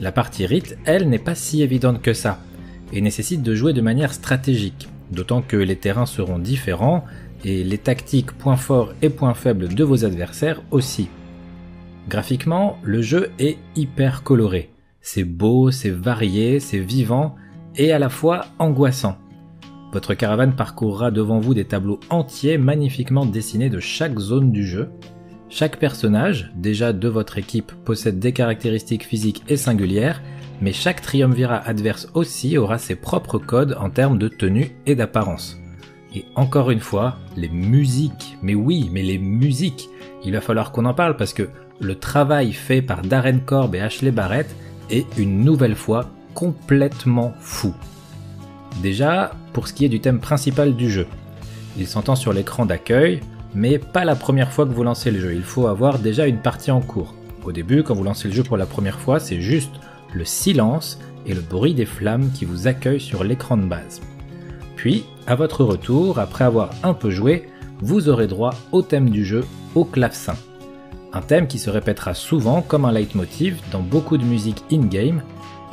La partie rite, elle, n'est pas si évidente que ça, et nécessite de jouer de manière stratégique, d'autant que les terrains seront différents, et les tactiques points forts et points faibles de vos adversaires aussi. Graphiquement, le jeu est hyper coloré. C'est beau, c'est varié, c'est vivant, et à la fois angoissant. Votre caravane parcourra devant vous des tableaux entiers magnifiquement dessinés de chaque zone du jeu, chaque personnage, déjà de votre équipe, possède des caractéristiques physiques et singulières, mais chaque triumvirat adverse aussi aura ses propres codes en termes de tenue et d'apparence. Et encore une fois, les musiques, mais oui, mais les musiques, il va falloir qu'on en parle parce que le travail fait par Darren Korb et Ashley Barrett est une nouvelle fois complètement fou. Déjà, pour ce qui est du thème principal du jeu. Il s'entend sur l'écran d'accueil, mais pas la première fois que vous lancez le jeu, il faut avoir déjà une partie en cours. Au début, quand vous lancez le jeu pour la première fois, c'est juste le silence et le bruit des flammes qui vous accueillent sur l'écran de base. Puis, à votre retour, après avoir un peu joué, vous aurez droit au thème du jeu, au clavecin. Un thème qui se répétera souvent comme un leitmotiv dans beaucoup de musique in-game,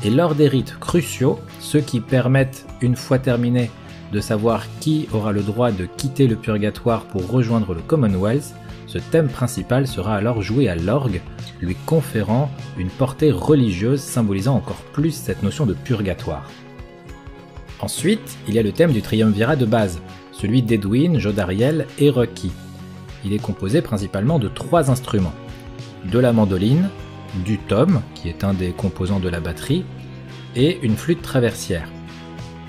et lors des rites cruciaux, ceux qui permettent, une fois terminé, de savoir qui aura le droit de quitter le purgatoire pour rejoindre le Commonwealth, ce thème principal sera alors joué à l'orgue, lui conférant une portée religieuse symbolisant encore plus cette notion de purgatoire. Ensuite, il y a le thème du triumvirat de base, celui d'Edwin, Jodariel et Rocky. Il est composé principalement de trois instruments. De la mandoline, du tom, qui est un des composants de la batterie, et une flûte traversière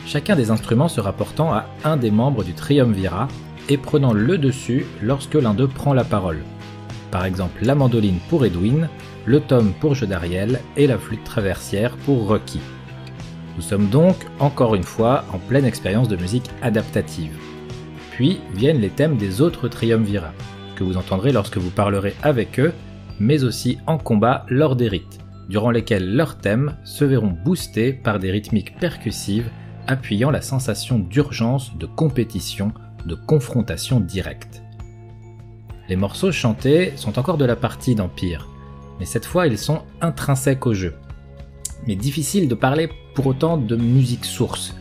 chacun des instruments se rapportant à un des membres du triumvirat et prenant le dessus lorsque l'un d'eux prend la parole. Par exemple la mandoline pour Edwin, le tom pour Jodariel et la flûte traversière pour Rocky. Nous sommes donc, encore une fois, en pleine expérience de musique adaptative. Puis viennent les thèmes des autres triumvirats, que vous entendrez lorsque vous parlerez avec eux, mais aussi en combat lors des rites, durant lesquels leurs thèmes se verront boostés par des rythmiques percussives appuyant la sensation d'urgence, de compétition, de confrontation directe. Les morceaux chantés sont encore de la partie d'Empire, mais cette fois ils sont intrinsèques au jeu. Mais difficile de parler pour autant de musique source.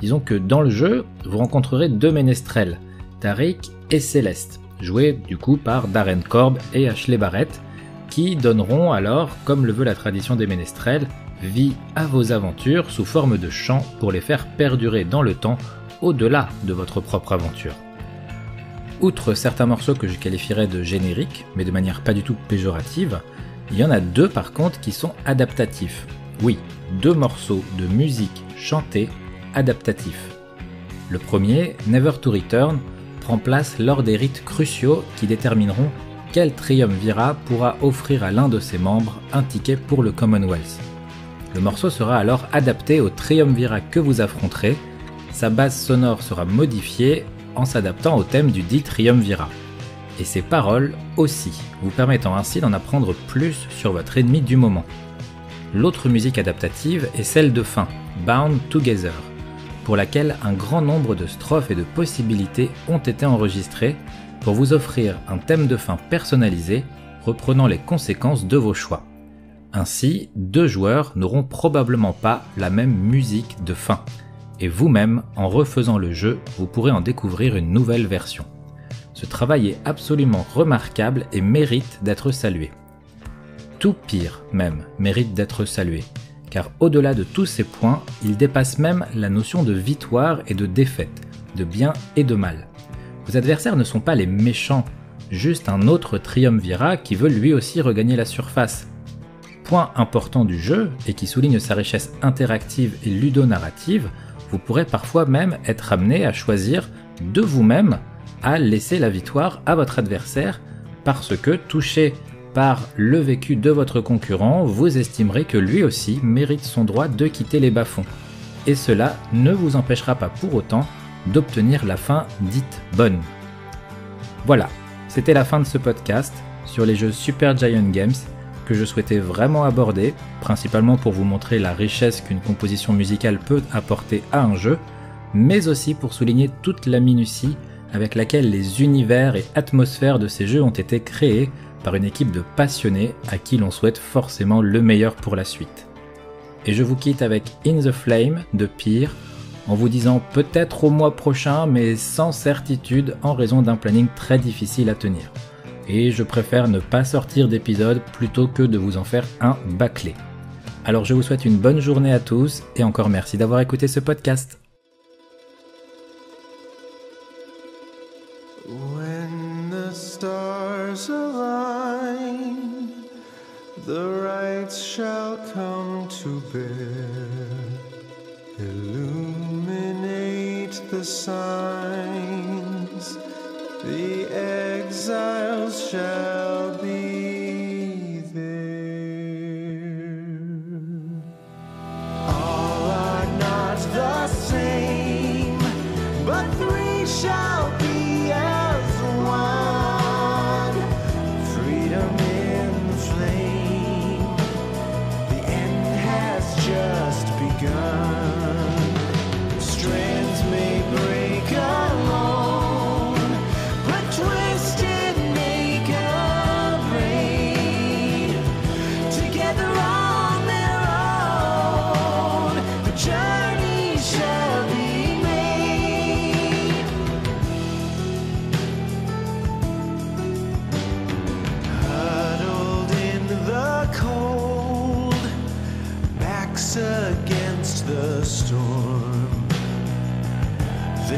Disons que dans le jeu, vous rencontrerez deux ménestrels, Tariq et Céleste, joués du coup par Darren Korb et Ashley Barrett, qui donneront alors, comme le veut la tradition des ménestrels, vie à vos aventures sous forme de chants pour les faire perdurer dans le temps au-delà de votre propre aventure. Outre certains morceaux que je qualifierais de génériques, mais de manière pas du tout péjorative, il y en a deux par contre qui sont adaptatifs. Oui, deux morceaux de musique chantée adaptatifs. Le premier, Never to Return, prend place lors des rites cruciaux qui détermineront quel triumvirat pourra offrir à l'un de ses membres un ticket pour le Commonwealth. Le morceau sera alors adapté au triumvirat que vous affronterez, sa base sonore sera modifiée en s'adaptant au thème du dit triumvirat. Et ses paroles aussi, vous permettant ainsi d'en apprendre plus sur votre ennemi du moment. L'autre musique adaptative est celle de fin, Bound Together, pour laquelle un grand nombre de strophes et de possibilités ont été enregistrées pour vous offrir un thème de fin personnalisé reprenant les conséquences de vos choix. Ainsi, deux joueurs n'auront probablement pas la même musique de fin, et vous-même, en refaisant le jeu, vous pourrez en découvrir une nouvelle version. Ce travail est absolument remarquable et mérite d'être salué. Tout pire même mérite d'être salué, car au-delà de tous ces points, il dépasse même la notion de victoire et de défaite, de bien et de mal. Vos adversaires ne sont pas les méchants, juste un autre triumvirat qui veut lui aussi regagner la surface. Point important du jeu, et qui souligne sa richesse interactive et ludonarrative, vous pourrez parfois même être amené à choisir de vous-même à laisser la victoire à votre adversaire parce que touché par le vécu de votre concurrent, vous estimerez que lui aussi mérite son droit de quitter les bas-fonds. Et cela ne vous empêchera pas pour autant d'obtenir la fin dite bonne. Voilà, c'était la fin de ce podcast sur les jeux Super Giant Games que je souhaitais vraiment aborder, principalement pour vous montrer la richesse qu'une composition musicale peut apporter à un jeu, mais aussi pour souligner toute la minutie avec laquelle les univers et atmosphères de ces jeux ont été créés par une équipe de passionnés à qui l'on souhaite forcément le meilleur pour la suite. Et je vous quitte avec In the Flame de Pyre, en vous disant peut-être au mois prochain, mais sans certitude en raison d'un planning très difficile à tenir et je préfère ne pas sortir d'épisode plutôt que de vous en faire un bâclé. Alors je vous souhaite une bonne journée à tous et encore merci d'avoir écouté ce podcast. The rights shall come to bear. Illuminate the signs, the exiles shall be there. All are not the same, but three shall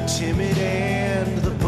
timid and the